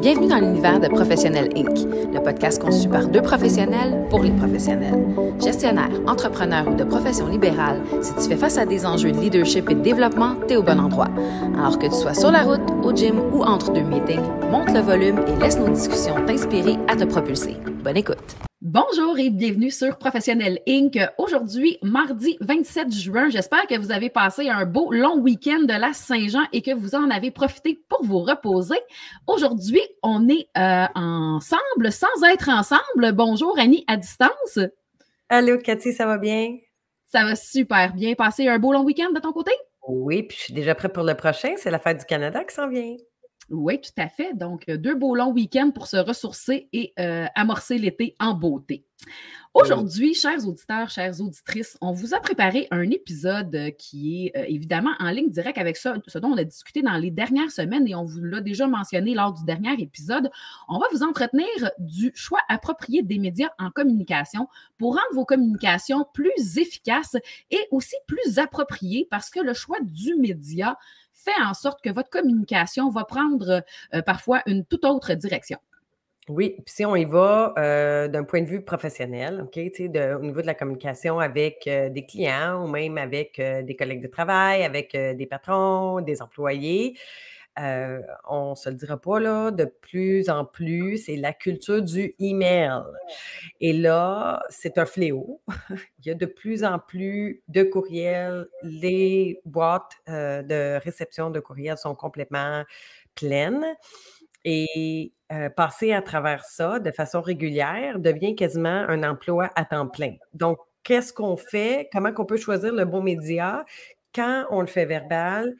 Bienvenue dans l'univers de Professionnel Inc., le podcast conçu par deux professionnels pour les professionnels. Gestionnaire, entrepreneur ou de profession libérale, si tu fais face à des enjeux de leadership et de développement, t'es au bon endroit. Alors que tu sois sur la route, au gym ou entre deux meetings, monte le volume et laisse nos discussions t'inspirer à te propulser. Bonne écoute! Bonjour et bienvenue sur Professionnel Inc. Aujourd'hui, mardi 27 juin, j'espère que vous avez passé un beau long week-end de la Saint-Jean et que vous en avez profité pour vous reposer. Aujourd'hui, on est euh, ensemble sans être ensemble. Bonjour Annie à distance. Allô Cathy, ça va bien? Ça va super bien. Passer un beau long week-end de ton côté? Oui, puis je suis déjà prêt pour le prochain. C'est la fête du Canada qui s'en vient. Oui, tout à fait. Donc, euh, deux beaux longs week-ends pour se ressourcer et euh, amorcer l'été en beauté. Aujourd'hui, chers auditeurs, chères auditrices, on vous a préparé un épisode euh, qui est évidemment en ligne directe avec ça, ce dont on a discuté dans les dernières semaines et on vous l'a déjà mentionné lors du dernier épisode. On va vous entretenir du choix approprié des médias en communication pour rendre vos communications plus efficaces et aussi plus appropriées parce que le choix du média fait en sorte que votre communication va prendre euh, parfois une toute autre direction. Oui, puis si on y va euh, d'un point de vue professionnel, OK, de, au niveau de la communication avec euh, des clients ou même avec des collègues de travail, avec des patrons, des employés, euh, on se le dira pas, là, de plus en plus, c'est la culture du email. Et là, c'est un fléau. Il y a de plus en plus de courriels. Les boîtes euh, de réception de courriels sont complètement pleines. Et euh, passer à travers ça de façon régulière devient quasiment un emploi à temps plein. Donc, qu'est-ce qu'on fait? Comment on peut choisir le bon média? Quand on le fait verbal,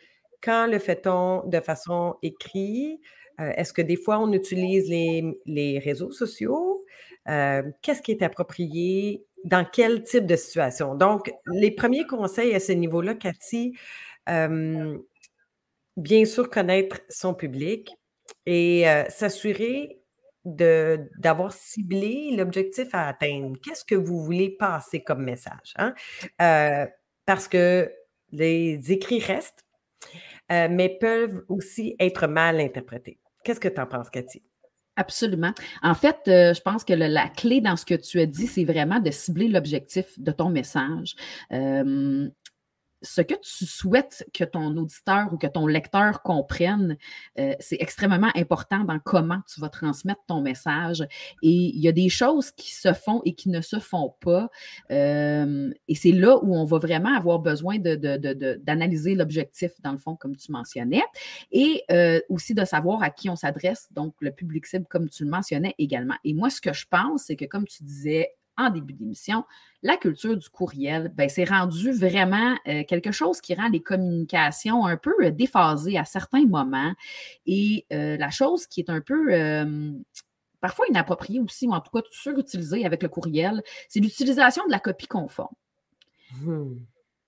quand le fait-on de façon écrite? Euh, est-ce que des fois on utilise les, réseaux sociaux? Euh, qu'est-ce qui est approprié? Dans quel type de situation? Donc, les premiers conseils à ce niveau-là, Cathy, euh, bien sûr connaître son public et s'assurer d'avoir ciblé l'objectif à atteindre. Qu'est-ce que vous voulez passer comme message? Hein? parce que les écrits restent, euh, mais peuvent aussi être mal interprétés. Qu'est-ce que tu en penses, Cathy? Absolument. En fait, euh, je pense que la clé dans ce que tu as dit, c'est vraiment de cibler l'objectif de ton message. Euh, ce que tu souhaites que ton auditeur ou que ton lecteur comprenne, euh, c'est extrêmement important dans comment tu vas transmettre ton message. Et il y a des choses qui se font et qui ne se font pas. Euh, et c'est là où on va vraiment avoir besoin d'analyser l'objectif, dans le fond, comme tu mentionnais, et euh, aussi de savoir à qui on s'adresse, donc le public cible, comme tu le mentionnais également. Et moi, ce que je pense, c'est que comme tu disais en début d'émission, la culture du courriel, ben, c'est rendu vraiment euh, quelque chose qui rend les communications un peu euh, déphasées à certains moments. Et euh, la chose qui est un peu parfois inappropriée aussi, ou en tout cas surutilisée avec le courriel, c'est l'utilisation de la copie conforme. Mmh.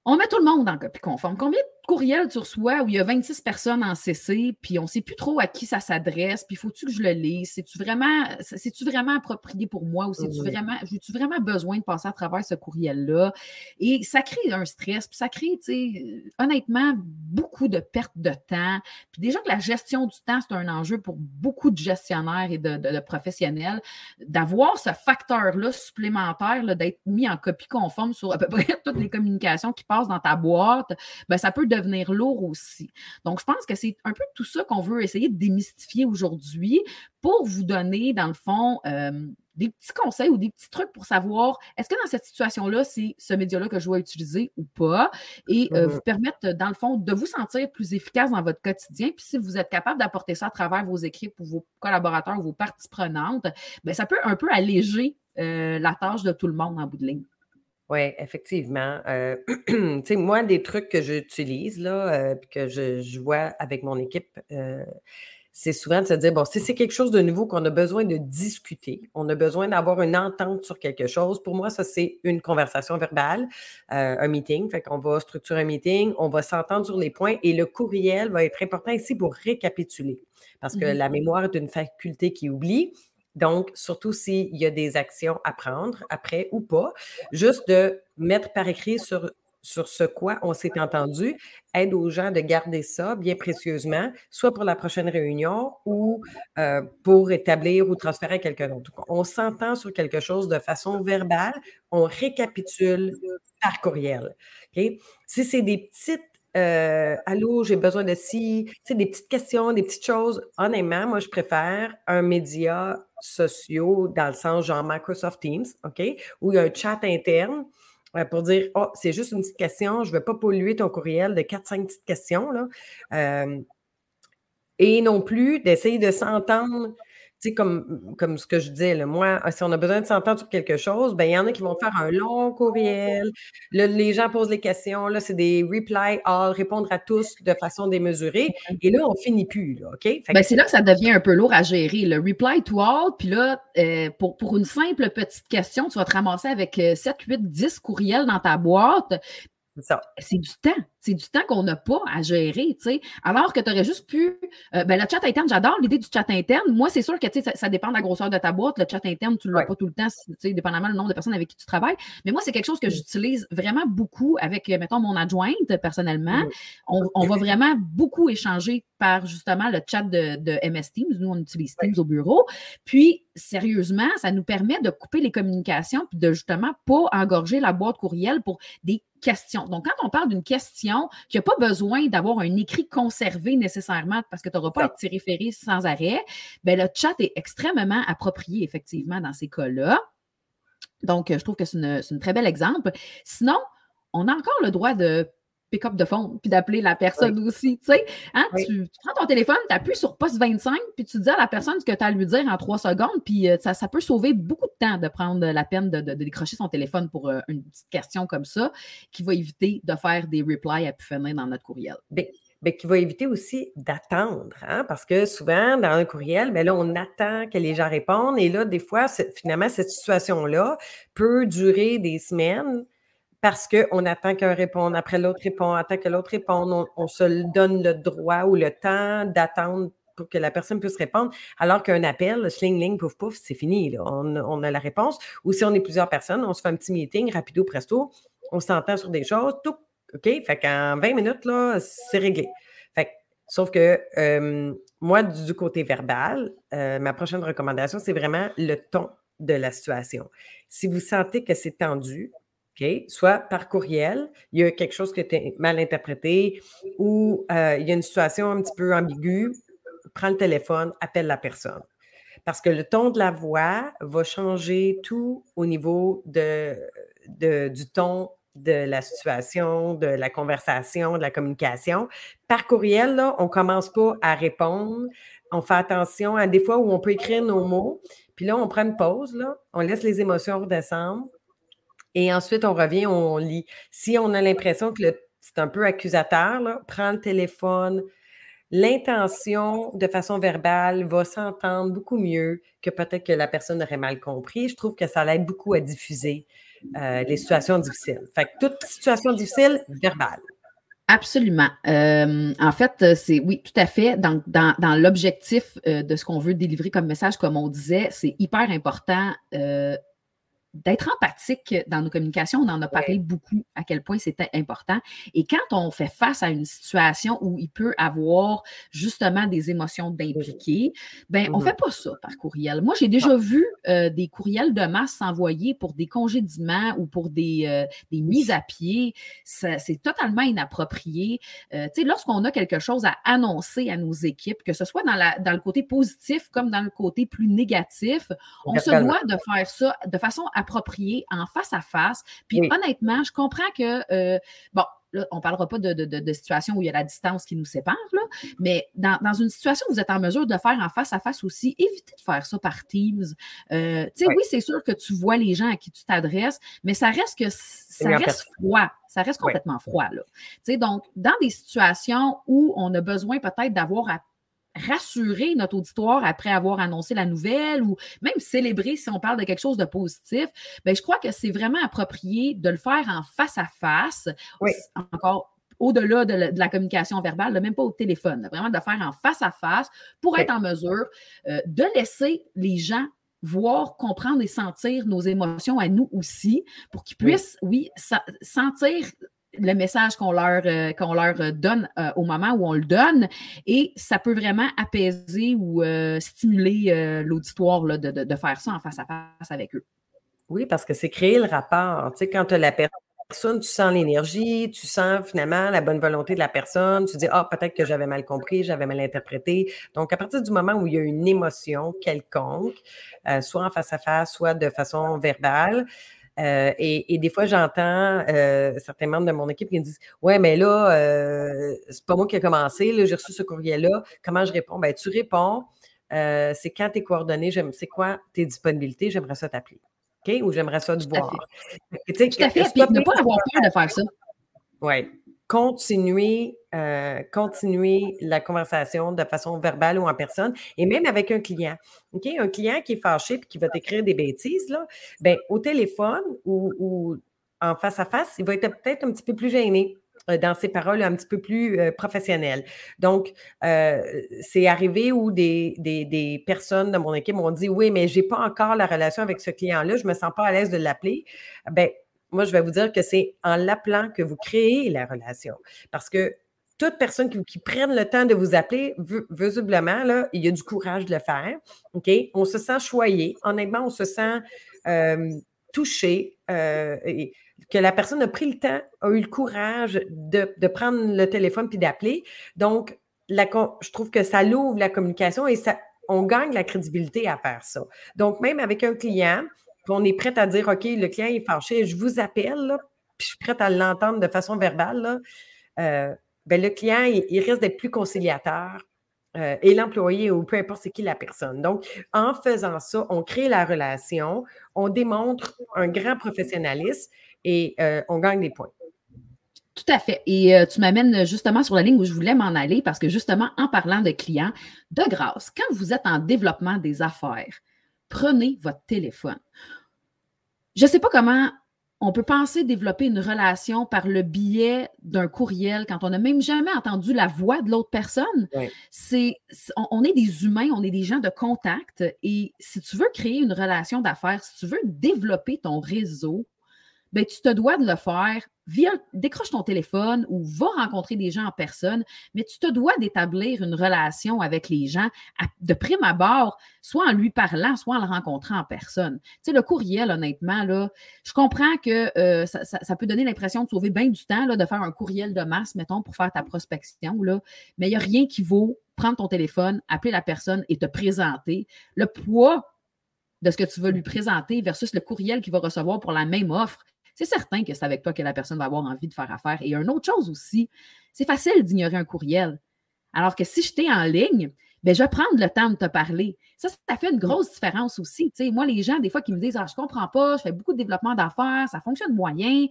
On met tout le monde en copie conforme. Combien de courriel tu reçois où il y a 26 personnes en CC, puis on ne sait plus trop à qui ça s'adresse, puis faut-tu que je le lise? C'est-tu vraiment, c'est-tu vraiment approprié pour moi ou c'est-tu vraiment, j'ai-tu vraiment besoin de passer à travers ce courriel-là? Et ça crée un stress, puis ça crée, tu sais, honnêtement, beaucoup de pertes de temps. Puis déjà que la gestion du temps, c'est un enjeu pour beaucoup de gestionnaires et de, professionnels, d'avoir ce facteur-là supplémentaire, d'être mis en copie conforme sur à peu près toutes les communications qui passent dans ta boîte, ben, ça peut devenir lourd aussi. Donc, je pense que c'est un peu tout ça qu'on veut essayer de démystifier aujourd'hui pour vous donner, dans le fond, euh, des petits conseils ou des petits trucs pour savoir est-ce que dans cette situation-là, c'est ce média-là que je dois utiliser ou pas? Et euh, mm-hmm. vous permettre, dans le fond, de vous sentir plus efficace dans votre quotidien. Puis si vous êtes capable d'apporter ça à travers vos équipes ou vos collaborateurs ou vos parties prenantes, bien, ça peut un peu alléger euh, la tâche de tout le monde en bout de ligne. Oui, effectivement. Euh, tu sais, moi, des trucs que j'utilise, là, euh, que je, vois avec mon équipe, euh, c'est souvent de se dire, bon, si c'est quelque chose de nouveau qu'on a besoin de discuter, on a besoin d'avoir une entente sur quelque chose, pour moi, ça, c'est une conversation verbale, un meeting. Fait qu'on va structurer un meeting, on va s'entendre sur les points et le courriel va être important ici pour récapituler. Parce que mmh la mémoire est une faculté qui oublie. Donc, surtout s'il y a des actions à prendre après ou pas, juste de mettre par écrit sur sur ce quoi on s'est entendu, aide aux gens de garder ça bien précieusement, soit pour la prochaine réunion ou euh, pour établir ou transférer à quelqu'un d'autre. On s'entend sur quelque chose de façon verbale, on récapitule par courriel. Si c'est des petites euh, allô, j'ai besoin de ci, tu sais, des petites questions, des petites choses. Honnêtement, moi, je préfère un média social dans le sens genre Microsoft Teams, OK, où il y a un chat interne euh, pour dire Oh, c'est juste une petite question, je ne veux pas polluer ton courriel de 4-5 petites questions. Là. Euh, et non plus d'essayer de s'entendre sais, comme, comme ce que je disais, là, moi, si on a besoin de s'entendre sur quelque chose, ben, il y en a qui vont faire un long courriel. Là, les gens posent les questions. Là, c'est des reply all, répondre à tous de façon démesurée. Et là, on finit plus. Là, OK? Ben, c'est là que ça devient un peu lourd à gérer. Le reply to all, puis là, euh, pour, pour une simple petite question, tu vas te ramasser avec 7, 8, 10 courriels dans ta boîte. C'est du temps. C'est du temps qu'on n'a pas à gérer, tu sais. Alors que tu aurais juste pu. Euh, ben, le chat interne, j'adore l'idée du chat interne. Moi, c'est sûr que ça, ça dépend de la grosseur de ta boîte. Le chat interne, tu ne l'as pas tout le temps, tu sais, dépendamment du nombre de personnes avec qui tu travailles. Mais moi, c'est quelque chose que j'utilise vraiment beaucoup avec, euh, mettons, mon adjointe personnellement. On, va vraiment beaucoup échanger par justement le chat de, de MS Teams. Nous, on utilise Teams au bureau. Puis, sérieusement, ça nous permet de couper les communications puis de justement pas engorger la boîte courriel pour des questions. Donc, quand on parle d'une question qui n'a pas besoin d'avoir un écrit conservé nécessairement parce que tu n'auras pas à t'y référer sans arrêt, bien, le chat est extrêmement approprié, effectivement, dans ces cas-là. Donc, je trouve que c'est un très bel exemple. Sinon, on a encore le droit de pick-up de fond, puis d'appeler la personne aussi. Tu sais, hein, tu, prends ton téléphone, tu appuies sur poste 25, puis tu dis à la personne ce que tu as à lui dire en trois secondes, puis euh, ça, ça, peut sauver beaucoup de temps de prendre la peine de, décrocher son téléphone pour euh, une petite question comme ça, qui va éviter de faire des replies à pu finir dans notre courriel. Bien, bien, qui va éviter aussi d'attendre, hein, parce que souvent, dans un courriel, bien là, on attend que les gens répondent, et là, des fois, finalement, cette situation-là peut durer des semaines, parce qu'on attend qu'un réponde, après l'autre répond, attend que l'autre réponde, on, se donne le droit ou le temps d'attendre pour que la personne puisse répondre, alors qu'un appel, sling, ling, pouf, pouf, c'est fini. On, a la réponse. Ou si on est plusieurs personnes, on se fait un petit meeting, rapido, presto, on s'entend sur des choses, tout, OK? Fait qu'en 20 minutes, là, c'est réglé. Fait sauf que moi, du, côté verbal, euh, ma prochaine recommandation, c'est vraiment le ton de la situation. Si vous sentez que c'est tendu, Soit par courriel, il y a quelque chose qui était mal interprété ou euh, il y a une situation un petit peu ambiguë, prends le téléphone, appelle la personne. Parce que le ton de la voix va changer tout au niveau du ton de la situation, de la conversation, de la communication. Par courriel, on ne commence pas à répondre. On fait attention à des fois où on peut écrire nos mots. Puis là, on prend une pause, on laisse les émotions redescendre et ensuite, on revient, on lit. Si on a l'impression que c'est un peu accusateur, là, prends le téléphone. L'intention de façon verbale va s'entendre beaucoup mieux que peut-être que la personne aurait mal compris. Je trouve que ça l'aide beaucoup à diffuser euh, les situations difficiles. Fait que toute situation difficile, verbale. Absolument. Euh, en fait, c'est oui, tout à fait. Dans, l'objectif euh, de ce qu'on veut délivrer comme message, comme on disait, c'est hyper important d'être empathique dans nos communications. On en a parlé beaucoup à quel point c'était important. Et quand on fait face à une situation où il peut avoir justement des émotions d'impliquer, ben on ne mm-hmm. fait pas ça par courriel. Moi, j'ai déjà vu euh, des courriels de masse s'envoyer pour des congédiements ou pour des, euh, des mises à pied. C'est totalement inapproprié. Euh, tu sais, lorsqu'on a quelque chose à annoncer à nos équipes, que ce soit dans, la, dans le côté positif comme dans le côté plus négatif, on se doit de faire ça de façon approprié en face à face. Puis honnêtement, je comprends que, euh, bon, Là, on ne parlera pas de, de, situation où il y a la distance qui nous sépare, là, mais dans, une situation où vous êtes en mesure de faire en face à face aussi, évitez de faire ça par Teams. Euh, tu sais, oui, c'est sûr que tu vois les gens à qui tu t'adresses, mais ça reste que ça reste froid. Ça reste complètement froid. Là. Donc, dans des situations où on a besoin peut-être d'avoir à rassurer notre auditoire après avoir annoncé la nouvelle ou même célébrer si on parle de quelque chose de positif, bien, je crois que c'est vraiment approprié de le faire en face à face. Encore au-delà de, la communication verbale, même pas au téléphone, vraiment de le faire en face à face pour être en mesure euh, de laisser les gens voir, comprendre et sentir nos émotions à nous aussi, pour qu'ils puissent, oui, sentir le message qu'on leur, euh, leur euh, donne euh, au moment où on le donne. Et ça peut vraiment apaiser ou stimuler l'auditoire de, de, faire ça en face à face avec eux. Oui, parce que c'est créer le rapport. Tu quand tu as la personne, tu sens l'énergie, tu sens finalement la bonne volonté de la personne, tu dis, ah, peut-être que j'avais mal compris, j'avais mal interprété. Donc, à partir du moment où il y a une émotion quelconque, soit en face à face, soit de façon verbale, euh, et, des fois, j'entends euh, certains membres de mon équipe qui me disent Ouais, mais là, euh, c'est pas moi qui ai commencé, j'ai reçu ce courrier-là. Comment je réponds? Ben, tu réponds, c'est quand tes coordonnées, c'est quoi tes disponibilités, j'aimerais ça t'appeler. OK? Ou j'aimerais ça te voir. Tout à fait. Ne pas avoir peur de faire ça. Oui continuer, euh, continuer la conversation de façon verbale ou en personne, et même avec un client. Un client qui est fâché et qui va t'écrire des bêtises, là, ben, au téléphone ou, en face à face, il va être peut-être un petit peu plus gêné euh, dans ses paroles un petit peu plus euh, professionnelles. Donc, c'est arrivé où des, des, personnes de mon équipe m'ont dit Oui, mais je n'ai pas encore la relation avec ce client-là, je ne me sens pas à l'aise de l'appeler. Ben, moi, je vais vous dire que c'est en l'appelant que vous créez la relation. Parce que toute personne qui, prenne le temps de vous appeler, visiblement, là, il y a du courage de le faire. On se sent choyé. Honnêtement, on se sent euh, touché. Euh, et que la personne a pris le temps, a eu le courage de, prendre le téléphone puis d'appeler. Donc, je trouve que ça l'ouvre la communication et on gagne la crédibilité à faire ça. Donc, même avec un client, on est prêt à dire, OK, le client est fâché, je vous appelle, puis je suis prête à l'entendre de façon verbale, euh, ben, le client, il, risque d'être plus conciliateur. Euh, et l'employé ou peu importe c'est qui la personne. Donc, en faisant ça, on crée la relation, on démontre un grand professionnalisme et euh, on gagne des points. Tout à fait. Et tu m'amènes justement sur la ligne où je voulais m'en aller parce que justement, en parlant de clients, de grâce, quand vous êtes en développement des affaires, prenez votre téléphone. Je ne sais pas comment on peut penser développer une relation par le biais d'un courriel quand on n'a même jamais entendu la voix de l'autre personne. C'est, on, est des humains, on est des gens de contact. Et si tu veux créer une relation d'affaires, si tu veux développer ton réseau, ben, tu te dois de le faire via, décroche ton téléphone ou va rencontrer des gens en personne, mais tu te dois d'établir une relation avec les gens de prime abord, soit en lui parlant, soit en le rencontrant en personne. Tu sais, le courriel, honnêtement, là, je comprends que euh, ça, peut donner l'impression de sauver bien du temps, là, de faire un courriel de masse, mettons, pour faire ta prospection, là, mais il n'y a rien qui vaut prendre ton téléphone, appeler la personne et te présenter. Le poids de ce que tu veux lui présenter versus le courriel qu'il va recevoir pour la même offre, c'est certain que c'est avec toi que la personne va avoir envie de faire affaire. Et une autre chose aussi, c'est facile d'ignorer un courriel. Alors que si je t'ai en ligne, ben, je vais prendre le temps de te parler. Ça, ça fait une grosse différence aussi. moi, les gens, des fois, qui me disent ah, Je ne comprends pas, je fais beaucoup de développement d'affaires, ça fonctionne moyen.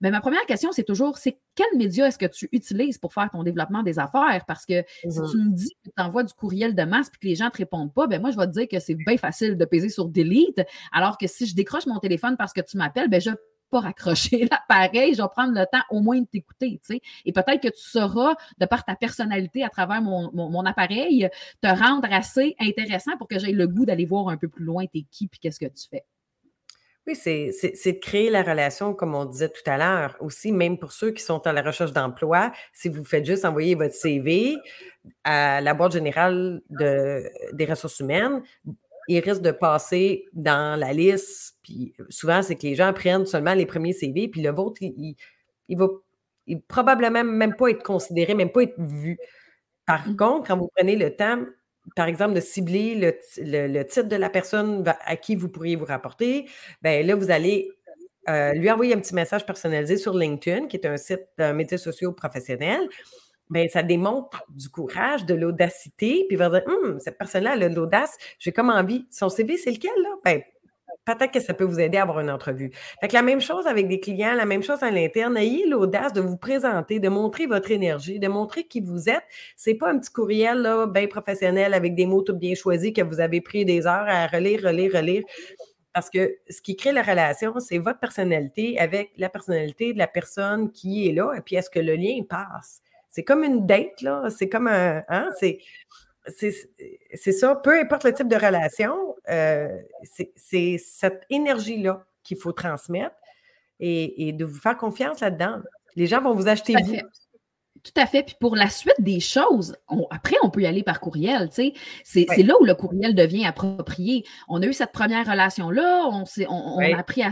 Mais ma première question, c'est toujours c'est quel média est-ce que tu utilises pour faire ton développement des affaires? Parce que si mm-hmm. tu me dis que tu envoies du courriel de masse et que les gens ne te répondent pas, ben moi, je vais te dire que c'est bien facile de peser sur Delete. Alors que si je décroche mon téléphone parce que tu m'appelles, ben je pas raccrocher l'appareil, je vais prendre le temps au moins de t'écouter, tu sais. Et peut-être que tu sauras, de par ta personnalité à travers mon, appareil, te rendre assez intéressant pour que j'aie le goût d'aller voir un peu plus loin t'es qui puis qu'est-ce que tu fais. Oui, c'est de créer la relation, comme on disait tout à l'heure. Aussi, même pour ceux qui sont à la recherche d'emploi, si vous faites juste envoyer votre CV à la boîte générale de, des ressources humaines, il risque de passer dans la liste. Puis souvent, c'est que les gens prennent seulement les premiers CV, puis le vôtre, il, il, va probablement même pas être considéré, même pas être vu. Par mmh. contre, quand vous prenez le temps, par exemple, de cibler le, titre de la personne à qui vous pourriez vous rapporter, bien là, vous allez euh, lui envoyer un petit message personnalisé sur LinkedIn, qui est un site d'un média social professionnel ben, ça démontre du courage, de l'audacité, puis il va dire hum, cette personne-là, a de l'audace, j'ai comme envie. Son CV, c'est lequel, là? Ben, peut-être que ça peut vous aider à avoir une entrevue. Fait que la même chose avec des clients, la même chose à l'interne. Ayez l'audace de vous présenter, de montrer votre énergie, de montrer qui vous êtes. C'est pas un petit courriel là, bien professionnel avec des mots tout bien choisis que vous avez pris des heures à relire, relire, relire. Parce que ce qui crée la relation, c'est votre personnalité avec la personnalité de la personne qui est là. Et puis, est-ce que le lien passe? C'est comme une date, là. C'est comme un. Hein, c'est, c'est, ça. Peu importe le type de relation, euh, c'est, cette énergie-là qu'il faut transmettre et, de vous faire confiance là-dedans. Les gens vont vous acheter vous. Tout à fait. Puis pour la suite des choses, après, on peut y aller par courriel. C'est là où le courriel devient approprié. On a eu cette première relation-là, on, on, a appris à,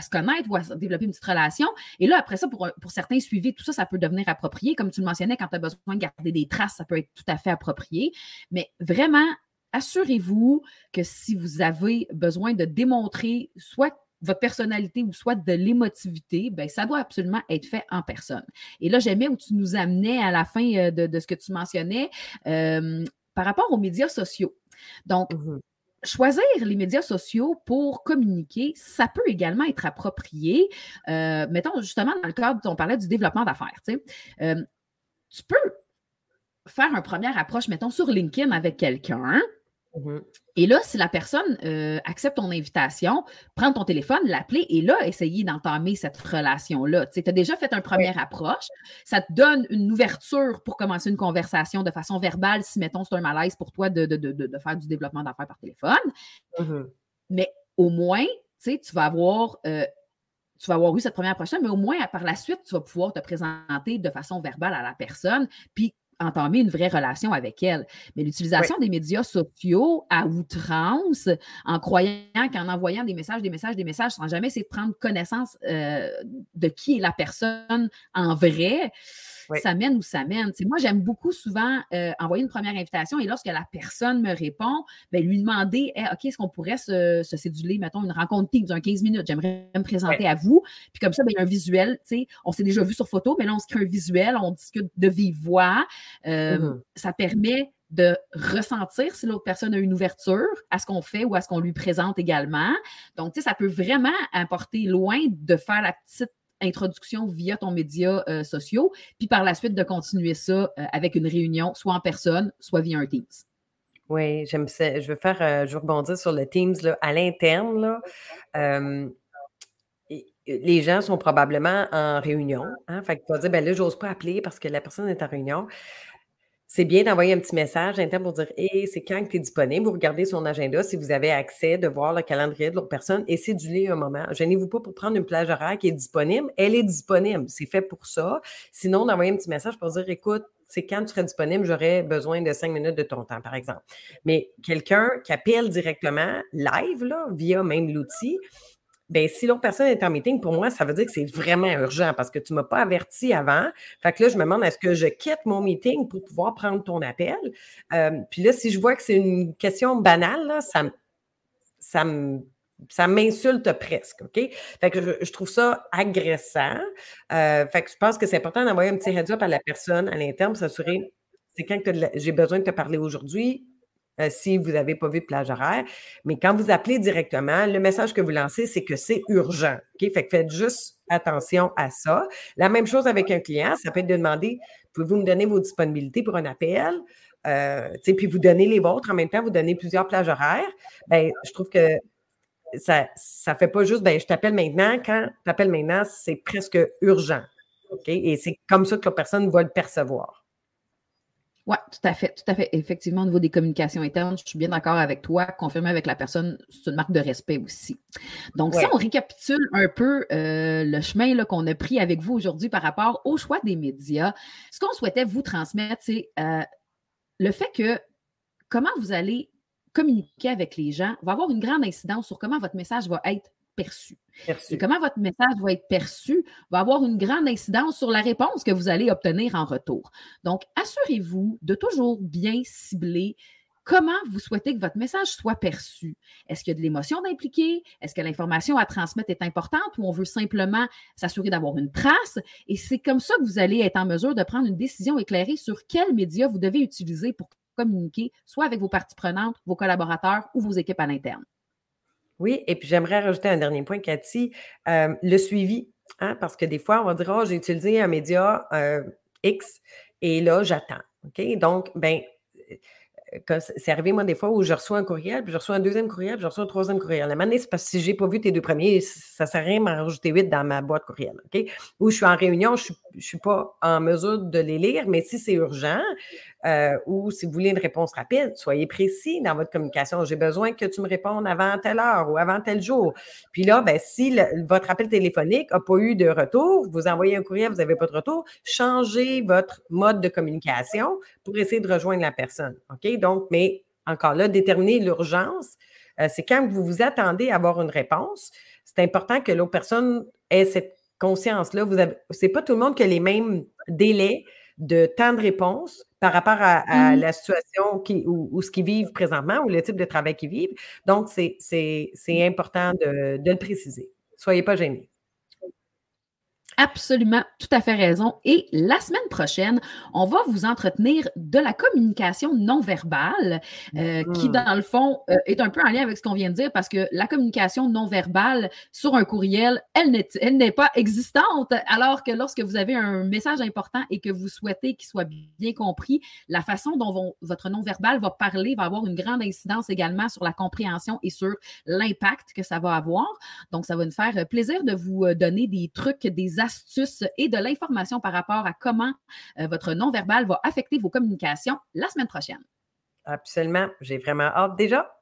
se connaître ou à développer une petite relation. Et là, après ça, pour, pour certains suivis, tout ça, ça peut devenir approprié. Comme tu le mentionnais, quand tu as besoin de garder des traces, ça peut être tout à fait approprié. Mais vraiment, assurez-vous que si vous avez besoin de démontrer soit votre personnalité ou soit de l'émotivité, ben, ça doit absolument être fait en personne. Et là, j'aimais où tu nous amenais à la fin euh, de, ce que tu mentionnais euh, par rapport aux médias sociaux. Donc, mmh choisir les médias sociaux pour communiquer, ça peut également être approprié. Euh, mettons, justement, dans le cadre, on parlait du développement d'affaires. Tu, tu peux faire une première approche, mettons, sur LinkedIn avec quelqu'un Mmh et là, si la personne euh, accepte ton invitation, prends ton téléphone, l'appeler et là, essayer d'entamer cette relation-là. Tu as déjà fait une première approche, ça te donne une ouverture pour commencer une conversation de façon verbale si, mettons, c'est un malaise pour toi de, faire du développement d'affaires par téléphone. Mmh mais au moins, tu vas avoir. Euh, tu vas avoir eu cette première approche, mais au moins, par la suite, tu vas pouvoir te présenter de façon verbale à la personne, puis entamer une vraie relation avec elle. Mais l'utilisation des médias sociaux à outrance, en croyant qu'en envoyant des messages, des messages, des messages, sans jamais essayer de prendre connaissance euh, de qui est la personne en vrai, ça mène ou ça mène. moi, j'aime beaucoup souvent euh, envoyer une première invitation et lorsque la personne me répond, ben, lui demander OK, est-ce qu'on pourrait se, se, céduler, mettons, une rencontre Teams, un 15 minutes, j'aimerais me présenter à vous. Puis comme ça, ben, il y a un visuel, on s'est déjà vu sur photo, mais là, on se crée un visuel, on discute de vive voix. Euh, mm-hmm. Ça permet de ressentir si l'autre personne a une ouverture à ce qu'on fait ou à ce qu'on lui présente également. Donc, tu sais, ça peut vraiment apporter loin de faire la petite introduction via ton média euh, sociaux, puis par la suite de continuer ça euh, avec une réunion, soit en personne, soit via un Teams. Oui, j'aime ça. Je veux faire, euh, je veux rebondir sur le Teams à l'interne. les gens sont probablement en réunion. Hein, fait que tu vas dire, ben là, j'ose pas appeler parce que la personne est en réunion c'est bien d'envoyer un petit message interne pour dire Hey, c'est quand que tu es disponible? Vous regardez son agenda si vous avez accès, de voir le calendrier de l'autre personne et céduler un moment. Gênez-vous pas pour prendre une plage horaire qui est disponible. Elle est disponible. C'est fait pour ça. Sinon, d'envoyer un petit message pour dire Écoute, c'est quand tu serais disponible, j'aurais besoin de cinq minutes de ton temps, par exemple. Mais quelqu'un qui appelle directement live, via même l'outil, ben, si l'autre personne est en meeting, pour moi, ça veut dire que c'est vraiment urgent parce que tu ne m'as pas averti avant. Fait que là, je me demande est-ce que je quitte mon meeting pour pouvoir prendre ton appel? Euh, puis là, si je vois que c'est une question banale, ça, ça m'insulte presque, OK? Fait que je, trouve ça agressant. Euh, fait que je pense que c'est important d'envoyer un petit heads up à la personne à l'interne pour s'assurer, c'est quand j'ai besoin de te parler aujourd'hui, euh, si vous n'avez pas vu de plage horaire. Mais quand vous appelez directement, le message que vous lancez, c'est que c'est urgent. OK? Fait que faites juste attention à ça. La même chose avec un client, ça peut être de demander pouvez-vous me donner vos disponibilités pour un appel? Euh, puis vous donner les vôtres, en même temps, vous donnez plusieurs plages horaires. Bien, je trouve que ça ne fait pas juste, ben, je t'appelle maintenant. Quand tu appelles maintenant, c'est presque urgent. Et c'est comme ça que la personne va le percevoir. Oui, tout à fait, tout à fait. Effectivement, au niveau des communications internes, je suis bien d'accord avec toi. Confirmer avec la personne, c'est une marque de respect aussi. Donc, si on récapitule un peu euh, le chemin qu'on a pris avec vous aujourd'hui par rapport au choix des médias, ce qu'on souhaitait vous transmettre, c'est euh, le fait que comment vous allez communiquer avec les gens va avoir une grande incidence sur comment votre message va être perçu. Et comment votre message va être perçu va avoir une grande incidence sur la réponse que vous allez obtenir en retour. Donc, assurez-vous de toujours bien cibler comment vous souhaitez que votre message soit perçu. Est-ce qu'il y a de l'émotion d'impliquer? Est-ce que l'information à transmettre est importante ou on veut simplement s'assurer d'avoir une trace? Et c'est comme ça que vous allez être en mesure de prendre une décision éclairée sur quels médias vous devez utiliser pour communiquer, soit avec vos parties prenantes, vos collaborateurs ou vos équipes à l'interne. Oui, et puis j'aimerais rajouter un dernier point, Cathy, euh, le suivi. Hein, parce que des fois, on va dire, oh, j'ai utilisé un média euh, X et là, j'attends. OK? Donc, ben, euh, c'est arrivé, moi, des fois où je reçois un courriel, puis je reçois un deuxième courriel, puis je reçois un troisième courriel. La manière, c'est parce que si je n'ai pas vu tes deux premiers, ça ne sert à rien de m'en rajouter huit dans ma boîte courriel. OK? Ou je suis en réunion, je suis pas en mesure de les lire, mais si c'est urgent euh, ou si vous voulez une réponse rapide, soyez précis dans votre communication. J'ai besoin que tu me répondes avant telle heure ou avant tel jour. Puis là, ben, si votre appel téléphonique n'a pas eu de retour, vous envoyez un courriel, vous n'avez pas de retour, changez votre mode de communication pour essayer de rejoindre la personne. OK? Donc, mais encore là, déterminer l'urgence, euh, c'est quand vous vous attendez à avoir une réponse, c'est important que l'autre personne ait cette conscience-là. Ce n'est pas tout le monde qui a les mêmes délais de temps de réponse par rapport à, mmh. la situation qui, ou, ce qu'ils vivent présentement ou le type de travail qu'ils vivent. Donc, c'est important de, de le préciser. Soyez pas gênés absolument tout à fait raison. Et la semaine prochaine, on va vous entretenir de la communication non verbale, euh, qui, mm. dans le fond, euh, est un peu en lien avec ce qu'on vient de dire, parce que la communication non verbale sur un courriel, elle n'est pas existante, alors que lorsque vous avez un message important et que vous souhaitez qu'il soit bien compris, la façon dont votre non verbal va parler va avoir une grande incidence également sur la compréhension et sur l'impact que ça va avoir. Donc, ça va nous faire plaisir de vous euh, donner des trucs, des astuces et de l'information par rapport à comment euh, votre non-verbal va affecter vos communications la semaine prochaine. Absolument. J'ai vraiment hâte déjà.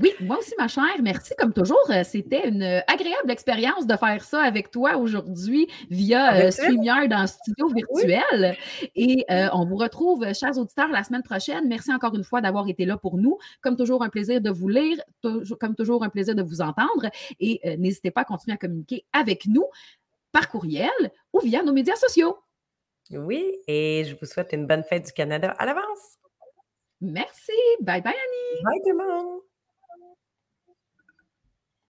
Oui, moi aussi, ma chère. Merci comme toujours. Euh, c'était une agréable expérience de faire ça avec toi aujourd'hui via euh, StreamYard en studio virtuel. Et euh, on vous retrouve, chers auditeurs, la semaine prochaine. Merci encore une fois d'avoir été là pour nous. Comme toujours, un plaisir de vous lire, comme toujours, un plaisir de vous entendre. Et n'hésitez pas à continuer à communiquer avec nous par courriel ou via nos médias sociaux. Oui, et je vous souhaite une bonne fête du Canada à l'avance. Merci. Bye bye, Annie. Bye tout le monde.